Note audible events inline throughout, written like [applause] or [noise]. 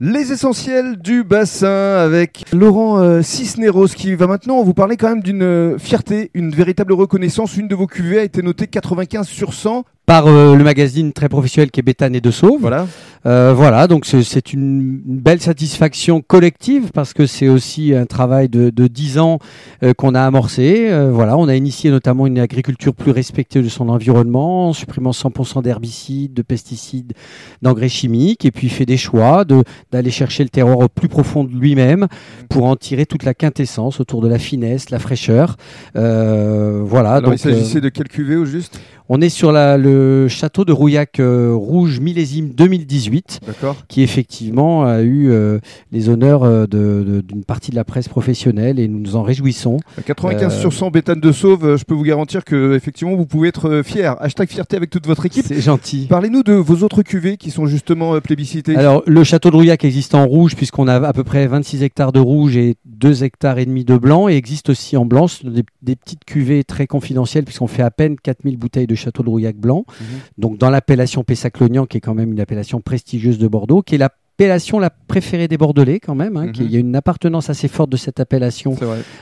Les essentiels du bassin avec Laurent euh, Cisneros qui va maintenant vous parler quand même d'une euh, fierté, une véritable reconnaissance. Une de vos cuvées a été notée 95 sur 100 par euh, le magazine très professionnel qui est Béthane et de Sauve. Voilà. Euh, voilà, donc c'est- une, une belle satisfaction collective parce que c'est aussi un travail de, de 10 ans euh, qu'on a amorcé. Euh, voilà, on a initié notamment une agriculture plus respectueuse de son environnement, en supprimant 100% d'herbicides, de pesticides, d'engrais chimiques, et puis fait des choix de d'aller chercher le terroir au plus profond de lui-même pour en tirer toute la quintessence autour de la finesse, la fraîcheur. Euh, voilà. Alors il donc, euh, s'agissait de quelle cuvée au juste? On est sur la, le château de Rouillac euh, rouge millésime 2018 D'accord. qui effectivement a eu euh, les honneurs euh, de- de- d'une partie de la presse professionnelle et nous nous en réjouissons. 95 Euh, sur 100 bétane de sauve, je peux vous garantir que effectivement vous pouvez être fier. Hashtag fierté avec toute votre équipe. C'est gentil. Parlez-nous de vos autres cuvées qui sont justement plébiscitées. Alors le château de Rouillac existe en rouge puisqu'on a à peu près 26 hectares de rouge et 2 hectares et demi de blanc et existe aussi en blanc des, des petites cuvées très confidentielles puisqu'on fait à peine 4000 bouteilles de château de Rouillac blanc. Mhm. Donc dans l'appellation Pessac-Lognan qui est quand même une appellation prestigieuse de Bordeaux qui est l'appellation la préférée des Bordelais quand même. hein, Mhm. il y a une appartenance assez forte de cette appellation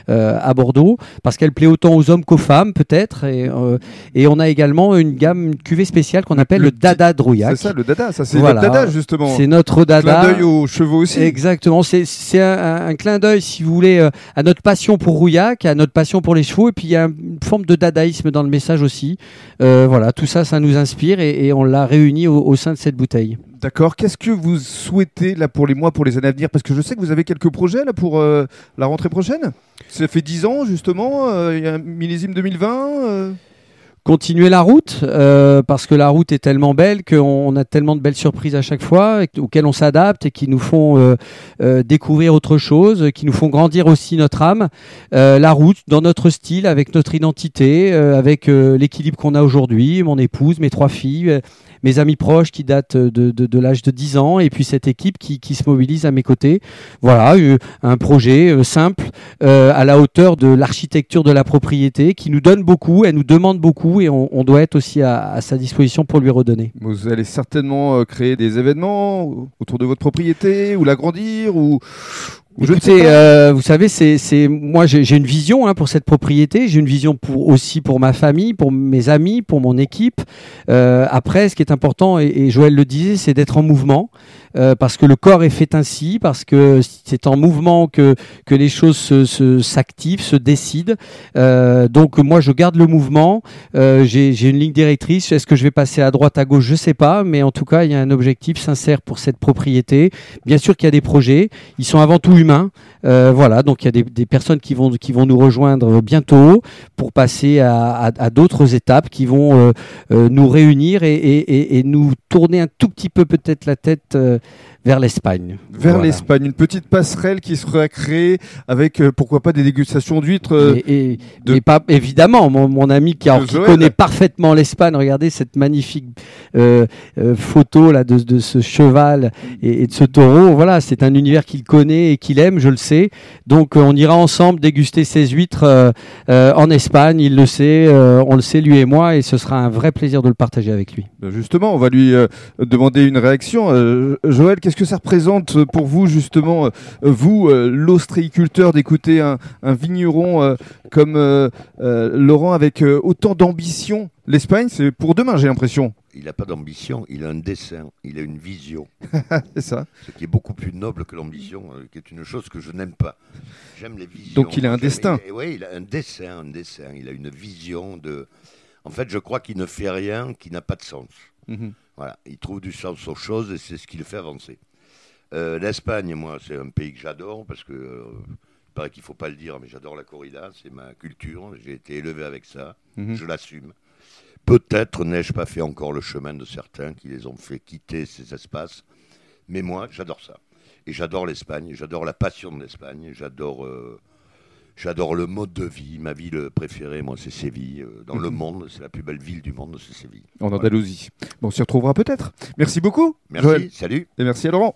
euh, à Bordeaux parce qu'elle plaît autant aux hommes qu'aux femmes peut-être et, euh, et on a également une gamme une cuvée spéciale qu'on appelle le le, Dada de Rouillac. C'est ça le dada, ça c'est Voilà. le dada justement. C'est notre Clin Dada. d'œil aux chevaux aussi. Exactement, c'est un, un- clin d'œil, si vous voulez, euh, à notre passion pour Rouillac, à notre passion pour les chevaux, et puis il y a une forme de dadaïsme dans le message aussi. Euh, voilà, tout ça, ça nous inspire et, et on l'a réuni au, au sein de cette bouteille. D'accord. Qu'est-ce que vous souhaitez là pour les mois, pour les années à venir? Parce que je sais que vous avez quelques projets là pour euh, la rentrée prochaine. Ça fait 10 ans justement. euh, Il y a un millésime 2020. euh. Continuer la route, parce que la route est tellement belle qu'on on a tellement de belles surprises à chaque fois, auxquelles on s'adapte et qui nous font découvrir autre chose, qui nous font grandir aussi notre âme. La route, dans notre style, avec notre identité, avec l'équilibre qu'on a aujourd'hui, mon épouse, mes trois filles, mes amis proches qui datent de, l'âge de 10 ans, et puis cette équipe qui, se mobilise à mes côtés. Voilà, euh, un projet euh, simple, euh, à la hauteur de l'architecture de la propriété, qui nous donne beaucoup, elle nous demande beaucoup, et on, doit être aussi à, à sa disposition pour lui redonner. Vous allez certainement créer des événements autour de votre propriété ou l'agrandir ou. Je ne sais euh, vous savez, c'est, c'est moi j'ai, une vision hein, pour cette propriété, j'ai une vision pour aussi pour ma famille, pour mes amis, pour mon équipe. Euh, après, ce qui est important, et, et Joël le disait, c'est d'être en mouvement, euh, parce que le corps est fait ainsi, parce que c'est en mouvement que que les choses se, se- s'activent, se décident. Euh, donc moi, je garde le mouvement. Euh, j'ai, j'ai une ligne directrice. Est-ce que je vais passer à droite, à gauche? Je sais pas, mais en tout cas, il y a un objectif sincère pour cette propriété. Bien sûr qu'il y a des projets. Ils sont avant tout humains. Euh, voilà, donc il y a des, personnes qui vont, nous rejoindre bientôt pour passer à, d'autres étapes qui vont euh, euh, nous réunir et, nous tourner un tout petit peu peut-être la tête vers l'Espagne. Vers Voilà. l'Espagne, une petite passerelle qui sera créée avec euh, pourquoi pas des dégustations d'huîtres. euh, Et, et- de- et pas évidemment, mon, mon ami qui, alors, connaît parfaitement l'Espagne, regardez cette magnifique euh, photo là de, de ce cheval et, et de ce taureau. Voilà, c'est un univers qu'il connaît et qu'il aime, je le sais. Donc on ira ensemble déguster ces huîtres en Espagne. Il le sait, on le sait lui et moi, et ce sera un vrai plaisir de le partager avec lui. Ben Justement, on va lui demander une réaction. Joël, qu'est-ce que ça représente pour vous, justement, euh, vous, euh, l'ostréiculteur, d'écouter un, un vigneron euh, comme euh, euh, Laurent avec euh, autant d'ambition? L'Espagne, c'est pour demain, j'ai l'impression. Il n'a pas d'ambition, il a un dessin, il a une vision, [laughs] C'est ça. ce qui est beaucoup plus noble que l'ambition, euh, qui est une chose que je n'aime pas. J'aime les visions. Donc il a un destin. Oui, il a un dessin, un dessin. Il a une vision de. En fait, je crois qu'il ne fait rien qui n'a pas de sens. Mhm. Voilà, il trouve du sens aux choses et c'est ce qui le fait avancer. Euh, L'Espagne, moi, c'est un pays que j'adore parce que euh, il paraît qu'il faut pas le dire, mais j'adore la corrida, c'est ma culture. J'ai été élevé avec ça, Mhm. je l'assume. Peut-être n'ai-je pas fait encore le chemin de certains qui les ont fait quitter ces espaces, mais moi, j'adore ça. Et j'adore l'Espagne, j'adore la passion de l'Espagne, j'adore euh, j'adore le mode de vie. Ma ville préférée, moi, c'est Séville. Euh, Dans le Mhm. monde, c'est la plus belle ville du monde, c'est Séville. En Andalousie. Bon, on s'y retrouvera peut-être. Merci beaucoup, Merci, Joël. salut. Et merci à Laurent.